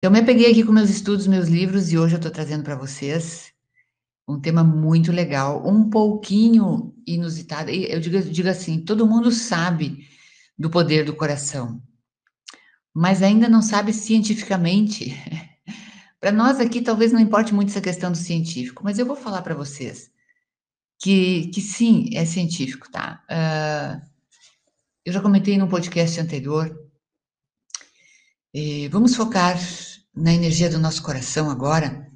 Eu me peguei aqui com meus estudos, meus livros, e hoje eu estou trazendo para vocês um tema muito legal, um pouquinho inusitado. Eu digo, digo assim: todo mundo sabe do poder do coração, mas ainda não sabe cientificamente. para nós aqui, talvez não importe muito essa questão do científico, mas eu vou falar para vocês que, que sim, é científico, tá? Uh, eu já comentei no podcast anterior. vamos focar na energia do nosso coração agora.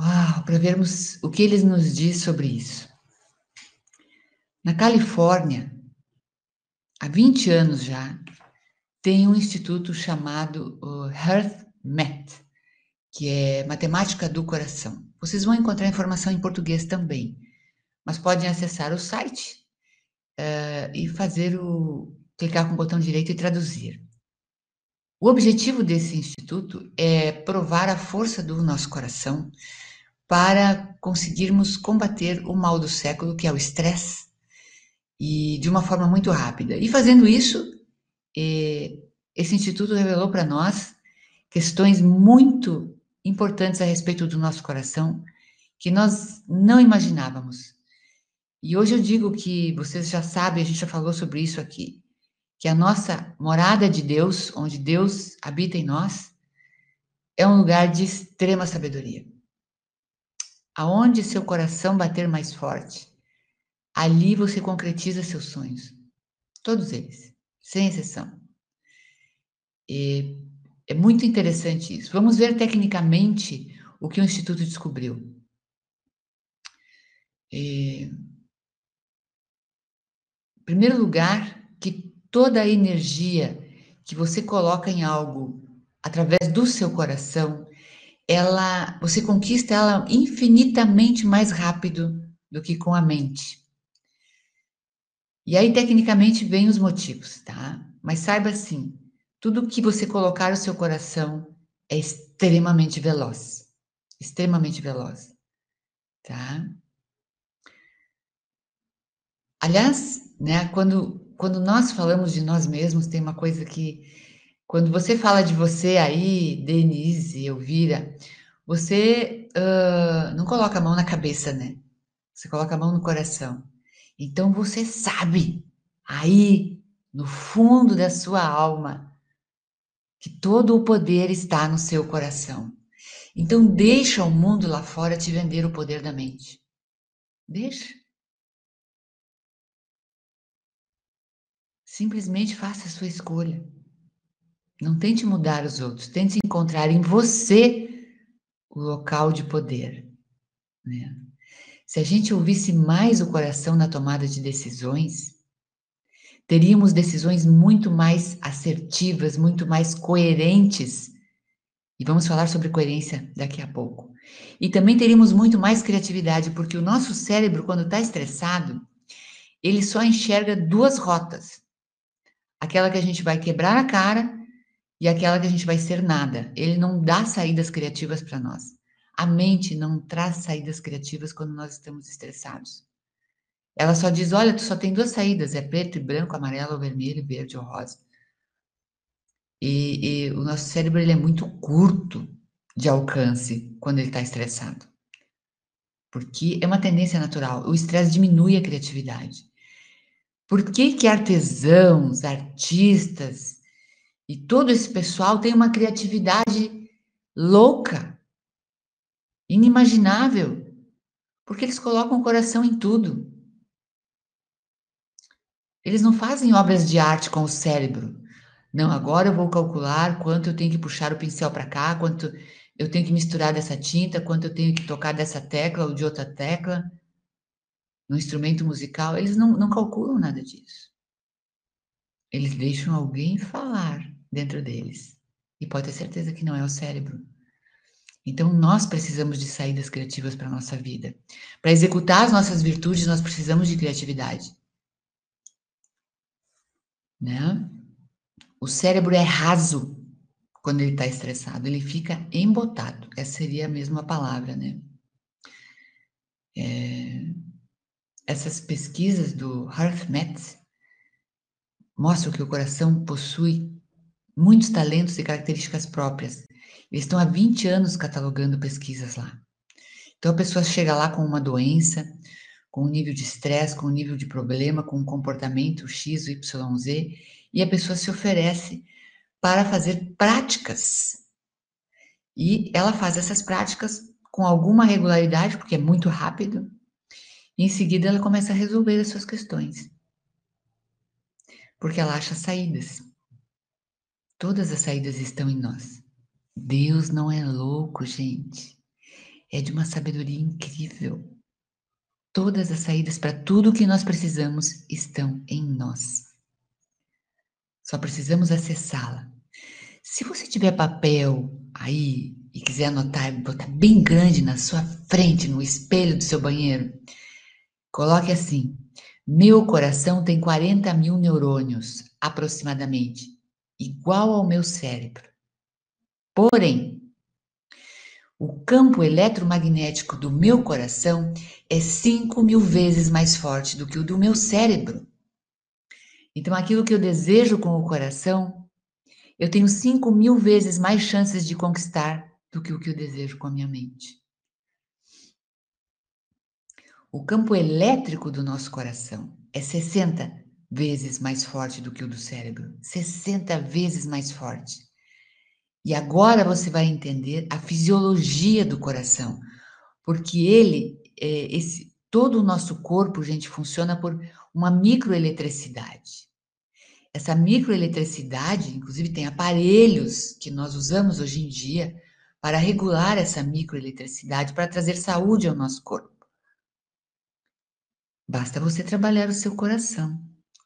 Uau, para vermos o que eles nos diz sobre isso. Na Califórnia, há 20 anos já, tem um instituto chamado HeartMath, que é Matemática do Coração. Vocês vão encontrar informação em português também, mas podem acessar o site uh, e fazer o clicar com o botão direito e traduzir. O objetivo desse instituto é provar a força do nosso coração para conseguirmos combater o mal do século, que é o estresse, e de uma forma muito rápida. E fazendo isso, eh, esse instituto revelou para nós questões muito importantes a respeito do nosso coração que nós não imaginávamos. E hoje eu digo que vocês já sabem, a gente já falou sobre isso aqui, que a nossa morada de Deus, onde Deus habita em nós, é um lugar de extrema sabedoria. Aonde seu coração bater mais forte, ali você concretiza seus sonhos. Todos eles, sem exceção. E é muito interessante isso. Vamos ver tecnicamente o que o Instituto descobriu. E, em primeiro lugar, que toda a energia que você coloca em algo através do seu coração, ela, você conquista ela infinitamente mais rápido do que com a mente. E aí, tecnicamente, vem os motivos, tá? Mas saiba assim, tudo que você colocar no seu coração é extremamente veloz. Extremamente veloz. Tá? Aliás, né, quando, quando nós falamos de nós mesmos, tem uma coisa que. Quando você fala de você aí, Denise, Elvira, você uh, não coloca a mão na cabeça, né? Você coloca a mão no coração. Então você sabe, aí, no fundo da sua alma, que todo o poder está no seu coração. Então deixa o mundo lá fora te vender o poder da mente. Deixa. Simplesmente faça a sua escolha. Não tente mudar os outros, tente encontrar em você o local de poder. Né? Se a gente ouvisse mais o coração na tomada de decisões, teríamos decisões muito mais assertivas, muito mais coerentes. E vamos falar sobre coerência daqui a pouco. E também teríamos muito mais criatividade, porque o nosso cérebro, quando está estressado, ele só enxerga duas rotas: aquela que a gente vai quebrar a cara e aquela que a gente vai ser nada. Ele não dá saídas criativas para nós. A mente não traz saídas criativas quando nós estamos estressados. Ela só diz: olha, tu só tem duas saídas, é preto e branco, amarelo ou vermelho, verde ou rosa. E, e o nosso cérebro ele é muito curto de alcance quando ele está estressado. Porque é uma tendência natural. O estresse diminui a criatividade. Por que, que artesãos, artistas e todo esse pessoal tem uma criatividade louca, inimaginável? Porque eles colocam o coração em tudo. Eles não fazem obras de arte com o cérebro. Não, agora eu vou calcular quanto eu tenho que puxar o pincel para cá, quanto eu tenho que misturar dessa tinta, quanto eu tenho que tocar dessa tecla ou de outra tecla no instrumento musical. Eles não, não calculam nada disso. Eles deixam alguém falar dentro deles. E pode ter certeza que não é o cérebro. Então, nós precisamos de saídas criativas para a nossa vida. Para executar as nossas virtudes, nós precisamos de criatividade né? O cérebro é raso quando ele está estressado, ele fica embotado. Essa seria a mesma palavra, né? É, essas pesquisas do HeartMath mostram que o coração possui muitos talentos e características próprias. Eles estão há 20 anos catalogando pesquisas lá. Então a pessoa chega lá com uma doença, com um nível de estresse, com um nível de problema, com um comportamento X, Y, Z, e a pessoa se oferece para fazer práticas. E ela faz essas práticas com alguma regularidade, porque é muito rápido, em seguida ela começa a resolver as suas questões. Porque ela acha saídas. Todas as saídas estão em nós. Deus não é louco, gente. É de uma sabedoria incrível. Todas as saídas para tudo o que nós precisamos estão em nós. Só precisamos acessá-la. Se você tiver papel aí e quiser anotar, botar bem grande na sua frente, no espelho do seu banheiro, coloque assim: meu coração tem 40 mil neurônios, aproximadamente, igual ao meu cérebro. Porém, o campo eletromagnético do meu coração é 5 mil vezes mais forte do que o do meu cérebro. Então, aquilo que eu desejo com o coração, eu tenho 5 mil vezes mais chances de conquistar do que o que eu desejo com a minha mente. O campo elétrico do nosso coração é 60 vezes mais forte do que o do cérebro. 60 vezes mais forte. E agora você vai entender a fisiologia do coração, porque ele, é, esse, todo o nosso corpo, gente, funciona por uma microeletricidade. Essa microeletricidade, inclusive, tem aparelhos que nós usamos hoje em dia para regular essa microeletricidade, para trazer saúde ao nosso corpo. Basta você trabalhar o seu coração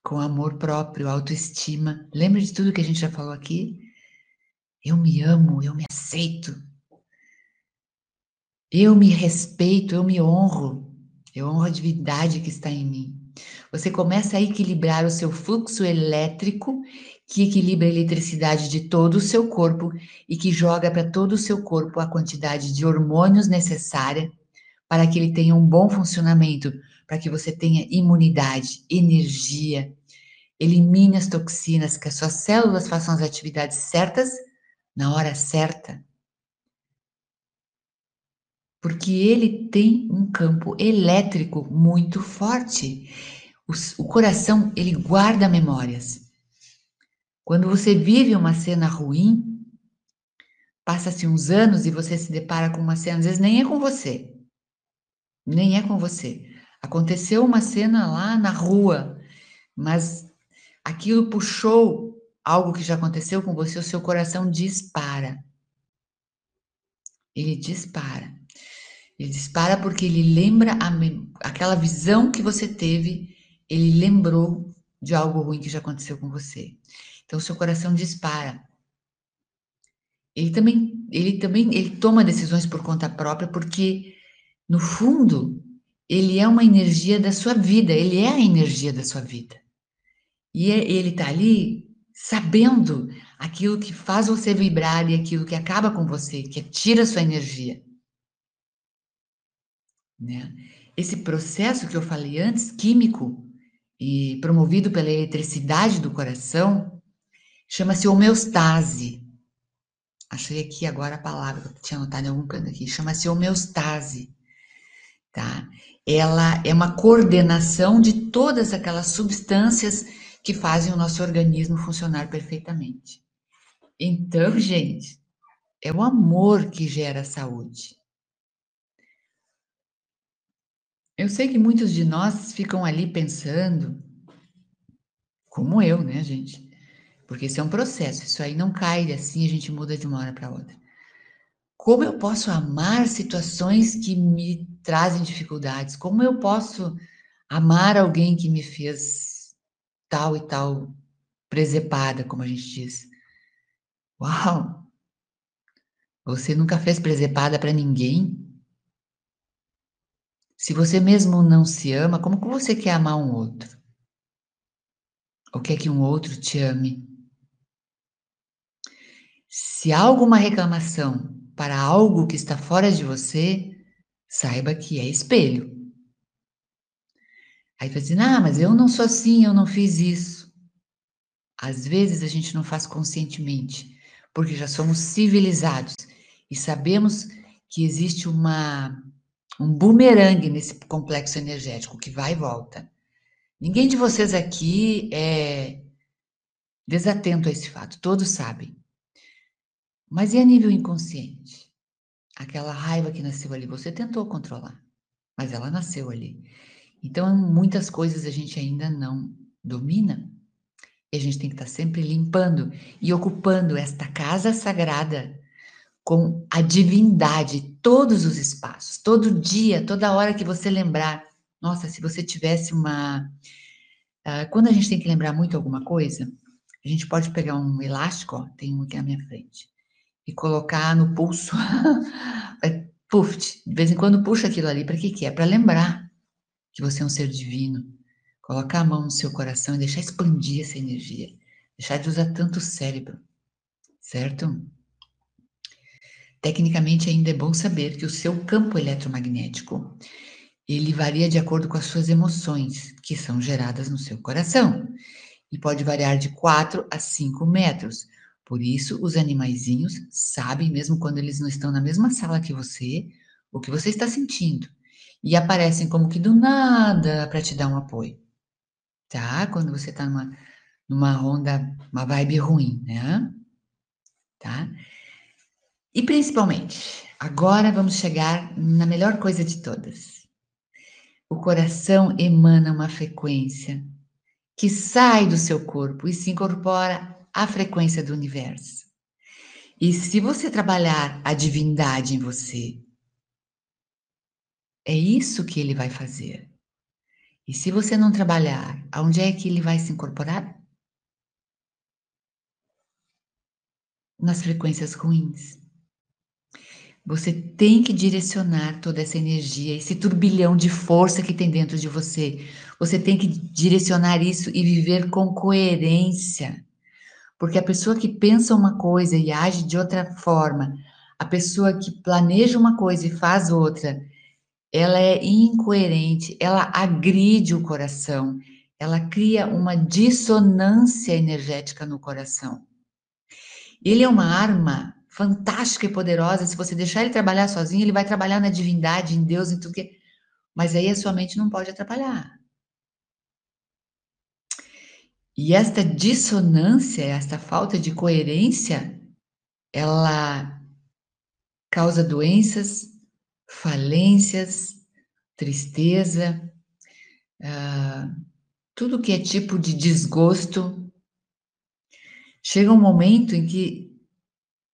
com amor próprio, autoestima. Lembra de tudo que a gente já falou aqui? Eu me amo, eu me aceito. Eu me respeito, eu me honro. Eu honro a divindade que está em mim. Você começa a equilibrar o seu fluxo elétrico, que equilibra a eletricidade de todo o seu corpo e que joga para todo o seu corpo a quantidade de hormônios necessária para que ele tenha um bom funcionamento, para que você tenha imunidade, energia, elimine as toxinas, que as suas células façam as atividades certas na hora certa. Porque ele tem um campo elétrico muito forte. O, o coração, ele guarda memórias. Quando você vive uma cena ruim, passa-se uns anos e você se depara com uma cena, às vezes nem é com você. Nem é com você. Aconteceu uma cena lá na rua, mas aquilo puxou algo que já aconteceu com você, o seu coração dispara. Ele dispara. Ele dispara porque ele lembra a, aquela visão que você teve, ele lembrou de algo ruim que já aconteceu com você. Então, seu coração dispara. Ele também, ele também, ele toma decisões por conta própria, porque no fundo ele é uma energia da sua vida. Ele é a energia da sua vida. E é, ele está ali sabendo aquilo que faz você vibrar e aquilo que acaba com você, que tira sua energia. Né? Esse processo que eu falei antes, químico e promovido pela eletricidade do coração, chama-se homeostase. Achei aqui agora a palavra, que tinha anotado em algum canto aqui, chama-se homeostase. Tá? Ela é uma coordenação de todas aquelas substâncias que fazem o nosso organismo funcionar perfeitamente. Então, gente, é o amor que gera saúde. Eu sei que muitos de nós ficam ali pensando, como eu, né, gente? Porque isso é um processo, isso aí não cai assim, a gente muda de uma hora para outra. Como eu posso amar situações que me trazem dificuldades? Como eu posso amar alguém que me fez tal e tal presepada, como a gente diz. Uau! Você nunca fez presepada para ninguém? Se você mesmo não se ama, como que você quer amar um outro? Ou quer que um outro te ame? Se há alguma reclamação para algo que está fora de você, saiba que é espelho. Aí tu vai dizer, ah, mas eu não sou assim, eu não fiz isso. Às vezes a gente não faz conscientemente, porque já somos civilizados e sabemos que existe uma um bumerangue nesse complexo energético que vai e volta. Ninguém de vocês aqui é desatento a esse fato, todos sabem. Mas e a nível inconsciente? Aquela raiva que nasceu ali, você tentou controlar, mas ela nasceu ali. Então, muitas coisas a gente ainda não domina. E a gente tem que estar sempre limpando e ocupando esta casa sagrada com a divindade, todos os espaços, todo dia, toda hora que você lembrar. Nossa, se você tivesse uma. Uh, quando a gente tem que lembrar muito alguma coisa, a gente pode pegar um elástico, ó, tem um aqui na minha frente, e colocar no pulso. Puf, de vez em quando puxa aquilo ali, para que que é? Para lembrar que você é um ser divino. Colocar a mão no seu coração e deixar expandir essa energia. Deixar de usar tanto o cérebro, certo? Tecnicamente, ainda é bom saber que o seu campo eletromagnético ele varia de acordo com as suas emoções, que são geradas no seu coração, e pode variar de 4 a 5 metros. Por isso, os animaizinhos sabem, mesmo quando eles não estão na mesma sala que você, o que você está sentindo, e aparecem como que do nada para te dar um apoio, tá? Quando você está numa, numa onda, uma vibe ruim, né? Tá? E principalmente, agora vamos chegar na melhor coisa de todas. O coração emana uma frequência que sai do seu corpo e se incorpora à frequência do universo. E se você trabalhar a divindade em você, é isso que ele vai fazer. E se você não trabalhar, aonde é que ele vai se incorporar? Nas frequências ruins. Você tem que direcionar toda essa energia, esse turbilhão de força que tem dentro de você. Você tem que direcionar isso e viver com coerência. Porque a pessoa que pensa uma coisa e age de outra forma, a pessoa que planeja uma coisa e faz outra, ela é incoerente, ela agride o coração, ela cria uma dissonância energética no coração. Ele é uma arma fantástica e poderosa. Se você deixar ele trabalhar sozinho, ele vai trabalhar na divindade, em Deus, em tudo que. Mas aí a sua mente não pode atrapalhar. E esta dissonância, esta falta de coerência, ela causa doenças, falências, tristeza, uh, tudo que é tipo de desgosto. Chega um momento em que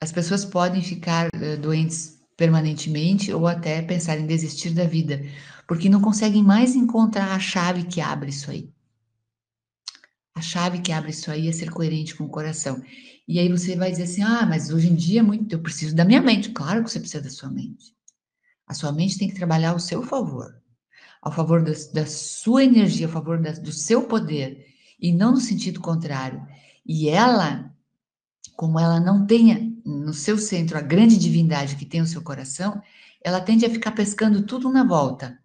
as pessoas podem ficar uh, doentes permanentemente ou até pensar em desistir da vida, porque não conseguem mais encontrar a chave que abre isso aí. A chave que abre isso aí é ser coerente com o coração. E aí você vai dizer assim: ah, mas hoje em dia é muito, eu preciso da minha mente. Claro que você precisa da sua mente. A sua mente tem que trabalhar ao seu favor, ao favor da, sua energia, ao favor da, do seu poder, e não no sentido contrário. E ela, como ela não tenha no seu centro a grande divindade que tem o seu coração, ela tende a ficar pescando tudo na volta,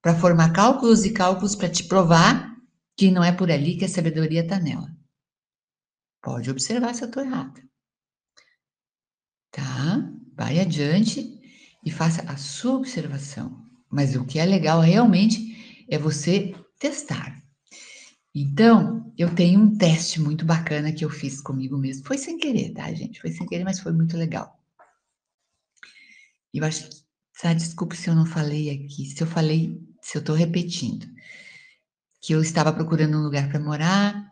para formar cálculos e cálculos para te provar que não é por ali que a sabedoria está nela. Pode observar se eu estou errada. Tá? Vai adiante e faça a sua observação. Mas o que é legal realmente é você testar. Então, eu tenho um teste muito bacana que eu fiz comigo mesmo. Foi sem querer, tá, gente? Foi sem querer, mas foi muito legal. Eu acho que, sabe, desculpe se eu não falei aqui, se eu falei, se eu tô repetindo, que eu estava procurando um lugar para morar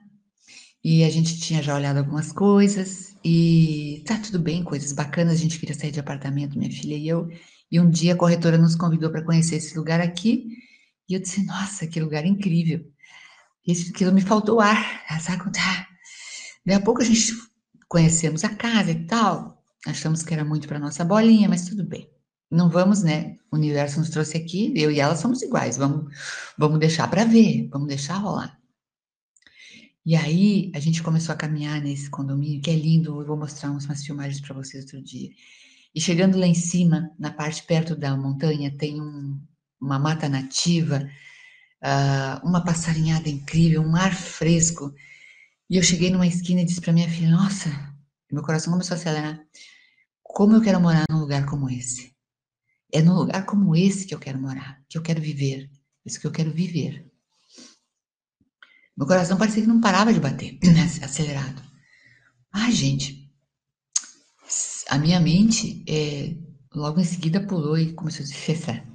e a gente tinha já olhado algumas coisas e tá tudo bem, coisas bacanas, a gente queria sair de apartamento, minha filha e eu, e um dia a corretora nos convidou para conhecer esse lugar aqui e eu disse, nossa, que lugar incrível. Isso, aquilo me faltou ar, sabe? Tá. Daí a pouco a gente conhecemos a casa e tal, achamos que era muito para nossa bolinha, mas tudo bem. Não vamos, né? O universo nos trouxe aqui, eu e ela somos iguais, vamos, vamos deixar para ver, vamos deixar rolar. E aí a gente começou a caminhar nesse condomínio, que é lindo, eu vou mostrar umas, filmagens para vocês outro dia. E chegando lá em cima, na parte perto da montanha, tem um, uma mata nativa uh, uma passarinhada incrível, um ar fresco. E eu cheguei numa esquina e disse para minha filha: Nossa, meu coração começou a acelerar. Como eu quero morar num lugar como esse? É num lugar como esse que eu quero morar, que eu quero viver. Isso que eu quero viver. Meu coração parecia que não parava de bater, né? acelerado. Ai, gente, a minha mente é, logo em seguida pulou e começou a dizer: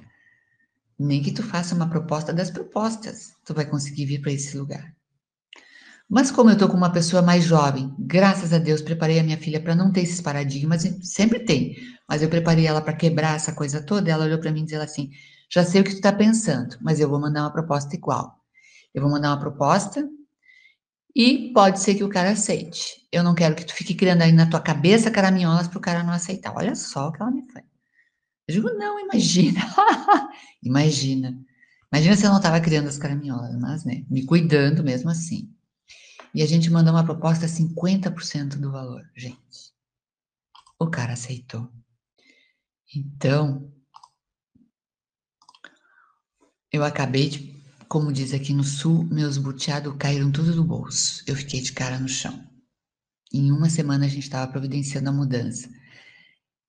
nem que tu faça uma proposta das propostas, tu vai conseguir vir para esse lugar. Mas como eu estou com uma pessoa mais jovem, graças a Deus preparei a minha filha para não ter esses paradigmas, sempre tem, mas eu preparei ela para quebrar essa coisa toda. Ela olhou para mim e disse assim: já sei o que tu está pensando, mas eu vou mandar uma proposta igual. Eu vou mandar uma proposta e pode ser que o cara aceite. Eu não quero que tu fique criando aí na tua cabeça caraminholas para o cara não aceitar. Olha só o que ela me faz. Eu digo, não, imagina. imagina. Imagina se eu não estava criando as caraminholas, mas, né, me cuidando mesmo assim e a gente mandou uma proposta 50% do valor, gente. O cara aceitou. Então, eu acabei de, como diz aqui no sul, meus buteados caíram tudo do bolso. Eu fiquei de cara no chão. Em uma semana a gente estava providenciando a mudança.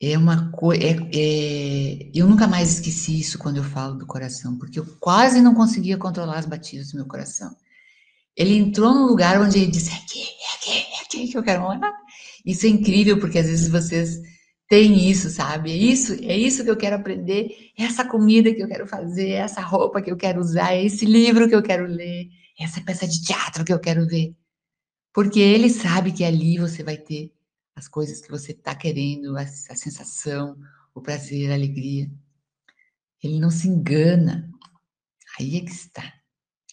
É uma coisa. É, é, eu nunca mais esqueci isso quando eu falo do coração, porque eu quase não conseguia controlar as batidas do meu coração. Ele entrou num lugar onde ele disse: é aqui, é aqui, é aqui que eu quero morar. Isso é incrível, porque às vezes vocês têm isso, sabe? É isso, é isso que eu quero aprender, é essa comida que eu quero fazer, é essa roupa que eu quero usar, é esse livro que eu quero ler, é essa peça de teatro que eu quero ver. Porque ele sabe que ali você vai ter as coisas que você está querendo, a, a sensação, o prazer, a alegria. Ele não se engana. Aí é que está.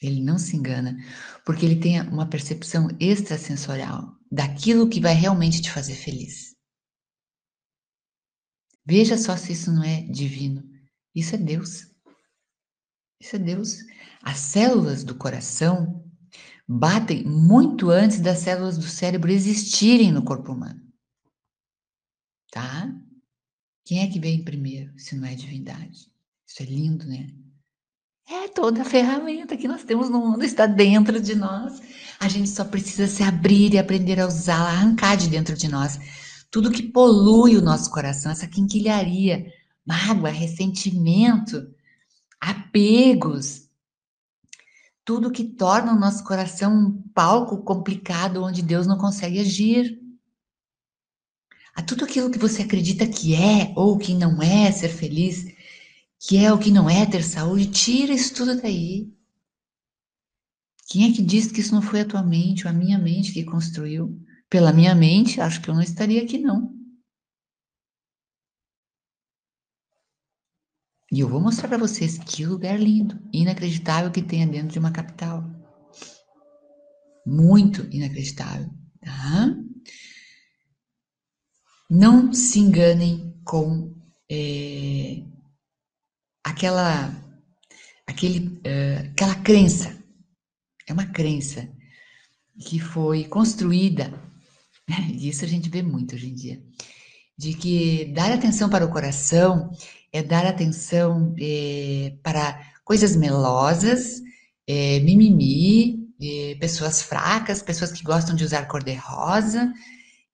Ele não se engana, porque ele tem uma percepção extrasensorial daquilo que vai realmente te fazer feliz. Veja só se isso não é divino. Isso é Deus. Isso é Deus. As células do coração batem muito antes das células do cérebro existirem no corpo humano. Tá? Quem é que vem primeiro, se não é divindade? Isso é lindo, né? É toda a ferramenta que nós temos no mundo está dentro de nós. A gente só precisa se abrir e aprender a usá-la, arrancar de dentro de nós tudo que polui o nosso coração, essa quinquilharia, mágoa, ressentimento, apegos, tudo que torna o nosso coração um palco complicado onde Deus não consegue agir. A tudo aquilo que você acredita que é ou que não é ser feliz, que é o que não é ter saúde, tira isso tudo daí. Quem é que disse que isso não foi a tua mente ou a minha mente que construiu? Pela minha mente, acho que eu não estaria aqui, não. E eu vou mostrar para vocês que lugar lindo, inacreditável que tem dentro de uma capital. Muito inacreditável, tá? Não se enganem com é, aquela, aquele, uh, aquela crença, é uma crença que foi construída, e isso a gente vê muito hoje em dia, de que dar atenção para o coração é dar atenção é, para coisas melosas, é, mimimi, pessoas fracas, pessoas que gostam de usar cor-de-rosa,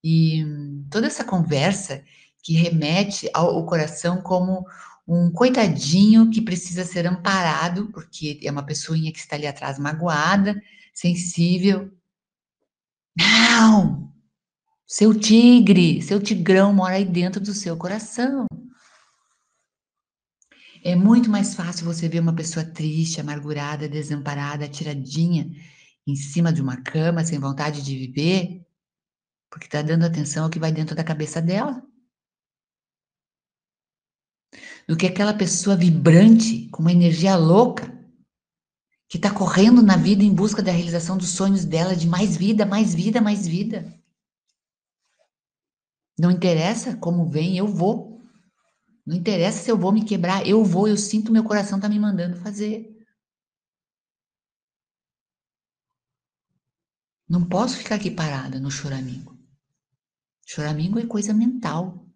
e toda essa conversa que remete ao, ao coração como um coitadinho que precisa ser amparado, porque é uma pessoinha que está ali atrás magoada, sensível. Não! Seu tigre, seu tigrão mora aí dentro do seu coração. É muito mais fácil você ver uma pessoa triste, amargurada, desamparada, tiradinha em cima de uma cama, sem vontade de viver, porque está dando atenção ao que vai dentro da cabeça dela do que aquela pessoa vibrante, com uma energia louca, que está correndo na vida em busca da realização dos sonhos dela de mais vida, mais vida, mais vida. Não interessa como vem, eu vou. Não interessa se eu vou me quebrar, eu vou, eu sinto meu coração tá me mandando fazer. Não posso ficar aqui parada no choramingo. Choramingo é coisa mental.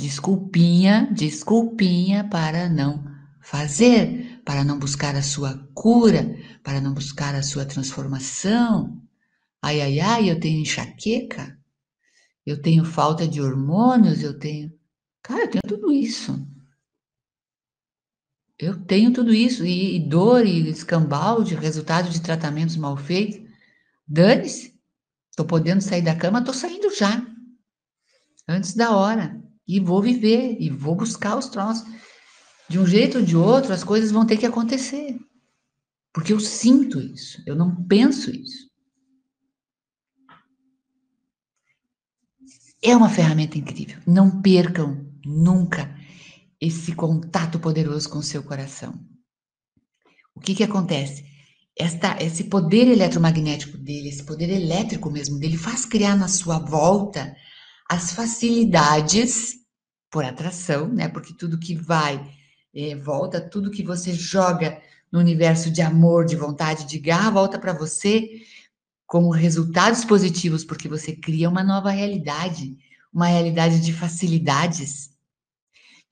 Desculpinha, desculpinha para não fazer, para não buscar a sua cura, para não buscar a sua transformação, Ai, ai, ai, eu tenho enxaqueca, eu tenho falta de hormônios, eu tenho. Cara, eu tenho tudo isso. Eu tenho tudo isso, e, e dor, e escambau de resultado de tratamentos mal feitos. Dane-se. Estou podendo sair da cama, estou saindo já. Antes da hora. E vou viver, e vou buscar os troços. De um jeito ou de outro, as coisas vão ter que acontecer. Porque eu sinto isso, eu não penso isso. É uma ferramenta incrível. Não percam nunca esse contato poderoso com o seu coração. O que que acontece? Esta, esse poder eletromagnético dele, esse poder elétrico mesmo dele, faz criar na sua volta as facilidades por atração, né? Porque tudo que vai é, volta, tudo que você joga no universo de amor, de vontade, de garra, volta para você como resultados positivos, porque você cria uma nova realidade, uma realidade de facilidades.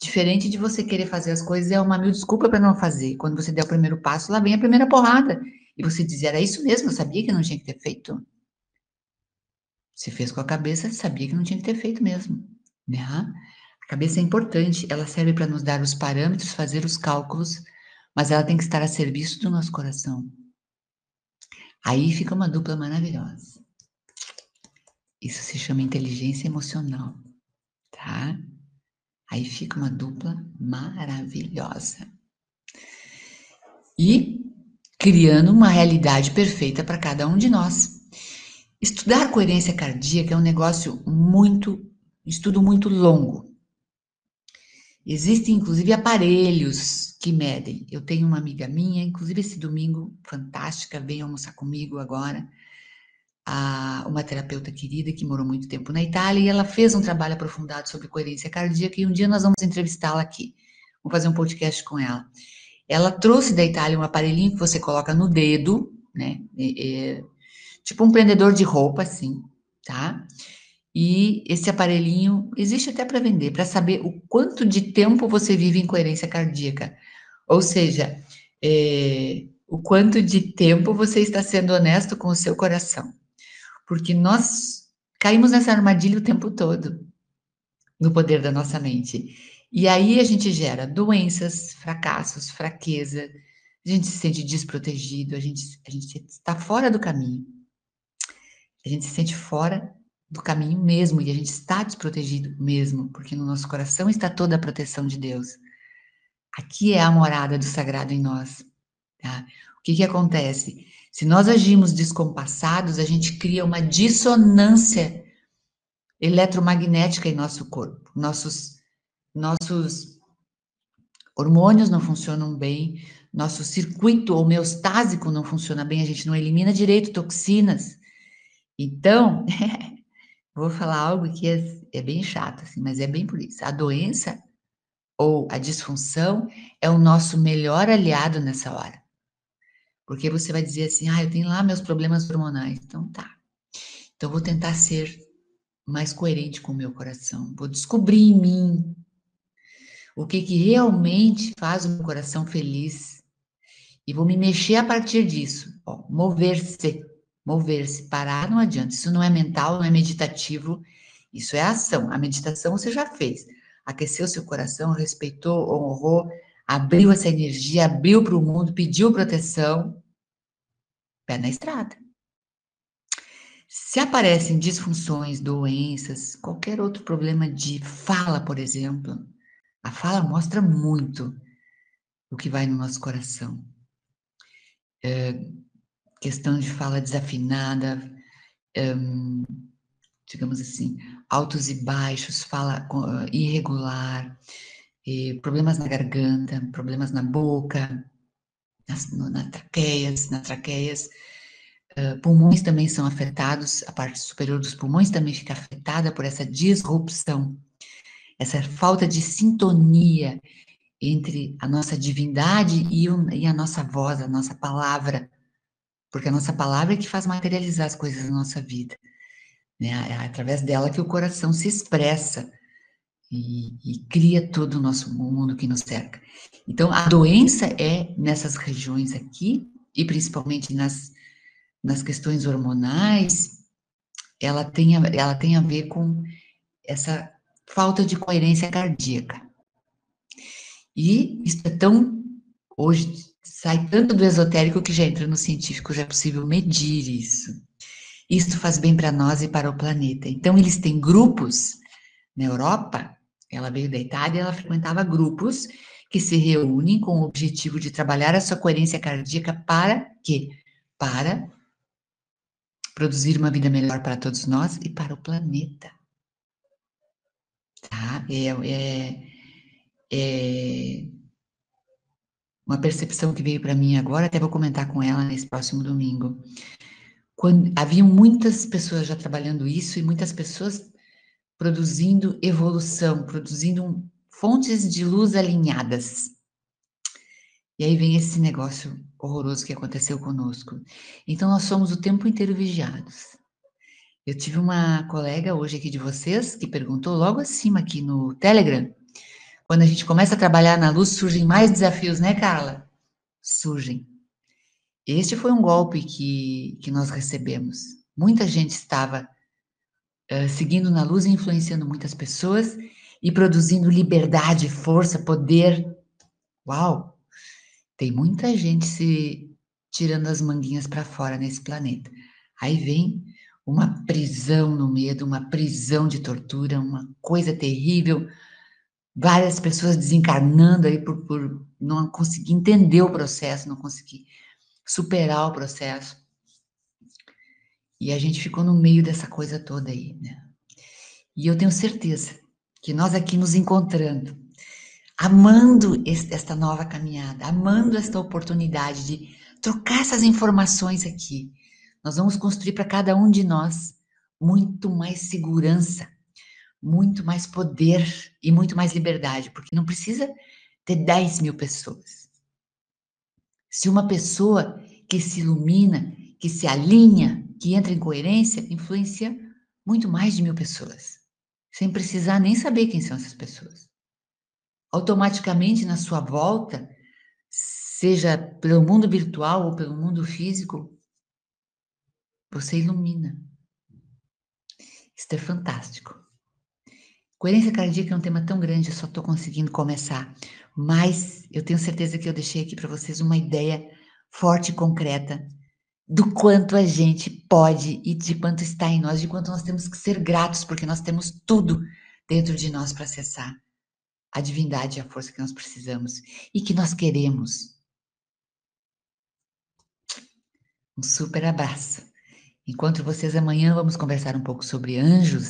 Diferente de você querer fazer as coisas, é uma mil desculpa para não fazer. Quando você der o primeiro passo, lá vem a primeira porrada. E você diz, era isso mesmo, eu sabia que não tinha que ter feito. Você fez com a cabeça, sabia que não tinha que ter feito mesmo. Né? Cabeça é importante, ela serve para nos dar os parâmetros, fazer os cálculos, mas ela tem que estar a serviço do nosso coração. Aí fica uma dupla maravilhosa. Isso se chama inteligência emocional, tá? Aí fica uma dupla maravilhosa. E criando uma realidade perfeita para cada um de nós. Estudar coerência cardíaca é um negócio muito, estudo muito longo. Existem, inclusive, aparelhos que medem. Eu tenho uma amiga minha, inclusive esse domingo, fantástica, vem almoçar comigo agora, a, uma terapeuta querida que morou muito tempo na Itália, e ela fez um trabalho aprofundado sobre coerência cardíaca, e um dia nós vamos entrevistá-la aqui. Vamos fazer um podcast com ela. Ela trouxe da Itália um aparelhinho que você coloca no dedo, né? É, é, tipo um prendedor de roupa, assim, tá? E esse aparelhinho existe até para vender, para saber o quanto de tempo você vive em coerência cardíaca. Ou seja, é, o quanto de tempo você está sendo honesto com o seu coração. Porque nós caímos nessa armadilha o tempo todo, no poder da nossa mente. E aí a gente gera doenças, fracassos, fraqueza, a gente se sente desprotegido, a gente, a gente está fora do caminho. A gente se sente fora do caminho mesmo e a gente está desprotegido mesmo, porque no nosso coração está toda a proteção de Deus. Aqui é a morada do sagrado em nós. Tá? O que, que acontece? Se nós agimos descompassados, a gente cria uma dissonância eletromagnética em nosso corpo. Nossos, nossos hormônios não funcionam bem, nosso circuito homeostásico não funciona bem, a gente não elimina direito toxinas. Então, Vou falar algo que é, é bem chato, assim, mas é bem por isso. A doença ou a disfunção é o nosso melhor aliado nessa hora. Porque você vai dizer assim, ah, eu tenho lá meus problemas hormonais. Então tá. Então vou tentar ser mais coerente com o meu coração. Vou descobrir em mim o que, que realmente faz o meu coração feliz. E vou me mexer a partir disso. Mover-se mover-se, parar não adianta. Isso não é mental, não é meditativo, isso é ação. A meditação você já fez. Aqueceu seu coração, respeitou, honrou, abriu essa energia, abriu para o mundo, pediu proteção. Pé na estrada. Se aparecem disfunções, doenças, qualquer outro problema de fala, por exemplo, a fala mostra muito o que vai no nosso coração. É, questão de fala desafinada, um, digamos assim, altos e baixos, fala uh, irregular, problemas na garganta, problemas na boca, nas, no, na traqueias, nas traqueias. Uh, pulmões também são afetados, a parte superior dos pulmões também fica afetada por essa disrupção, essa falta de sintonia entre a nossa divindade e, o, e a nossa voz, a nossa palavra porque a nossa palavra é que faz materializar as coisas na nossa vida. Né? É através dela que o coração se expressa e, e cria todo o nosso mundo que nos cerca. Então, a doença é nessas regiões aqui, e principalmente nas, nas questões hormonais, ela tem, ela tem a ver com essa falta de coerência cardíaca. E isso é tão. Hoje sai tanto do esotérico que já entra no científico, já é possível medir isso. Isso faz bem para nós e para o planeta. Então, eles têm grupos na Europa. Ela veio da Itália, ela frequentava grupos que se reúnem com o objetivo de trabalhar a sua coerência cardíaca para quê? Para produzir uma vida melhor para todos nós e para o planeta. Tá? É, é, é uma percepção que veio para mim agora, até vou comentar com ela nesse próximo domingo. Quando, muitas pessoas já trabalhando isso e muitas pessoas produzindo evolução, produzindo fontes de luz alinhadas. E aí vem esse negócio horroroso que aconteceu conosco. Então, nós somos o tempo inteiro vigiados. Eu tive uma colega hoje aqui de vocês que perguntou logo acima aqui no Telegram. Quando a gente começa a trabalhar na luz, surgem mais desafios, né, Carla? Surgem. Este foi um golpe que, que nós recebemos. Muita gente estava uh, seguindo na luz influenciando muitas pessoas e produzindo liberdade, força, poder. Uau! Tem muita gente se tirando as manguinhas para fora nesse planeta. Aí vem uma prisão no medo, uma prisão de tortura, uma coisa terrível. Várias pessoas desencarnando aí por, por não conseguir entender o processo, não conseguir superar o processo. E a gente ficou no meio dessa coisa toda aí, né? E eu tenho certeza que nós aqui nos encontrando, amando esta nova caminhada, amando esta oportunidade de trocar essas informações aqui. Nós vamos construir para cada um de nós muito mais segurança, muito mais poder e muito mais liberdade, porque não precisa ter 10 mil pessoas. Se uma pessoa que se ilumina, que se alinha, que entra em coerência, influencia muito mais de mil pessoas, sem precisar nem saber quem são essas pessoas automaticamente na sua volta, seja pelo mundo virtual ou pelo mundo físico, você ilumina. Isso é fantástico. Coerência cardíaca é um tema tão grande, eu só estou conseguindo começar. Mas eu tenho certeza que eu deixei aqui para vocês uma ideia forte e concreta do quanto a gente pode e de quanto está em nós, de quanto nós temos que ser gratos, porque nós temos tudo dentro de nós para acessar a divindade e a força que nós precisamos e que nós queremos. Um super abraço. Encontro vocês amanhã, vamos conversar um pouco sobre anjos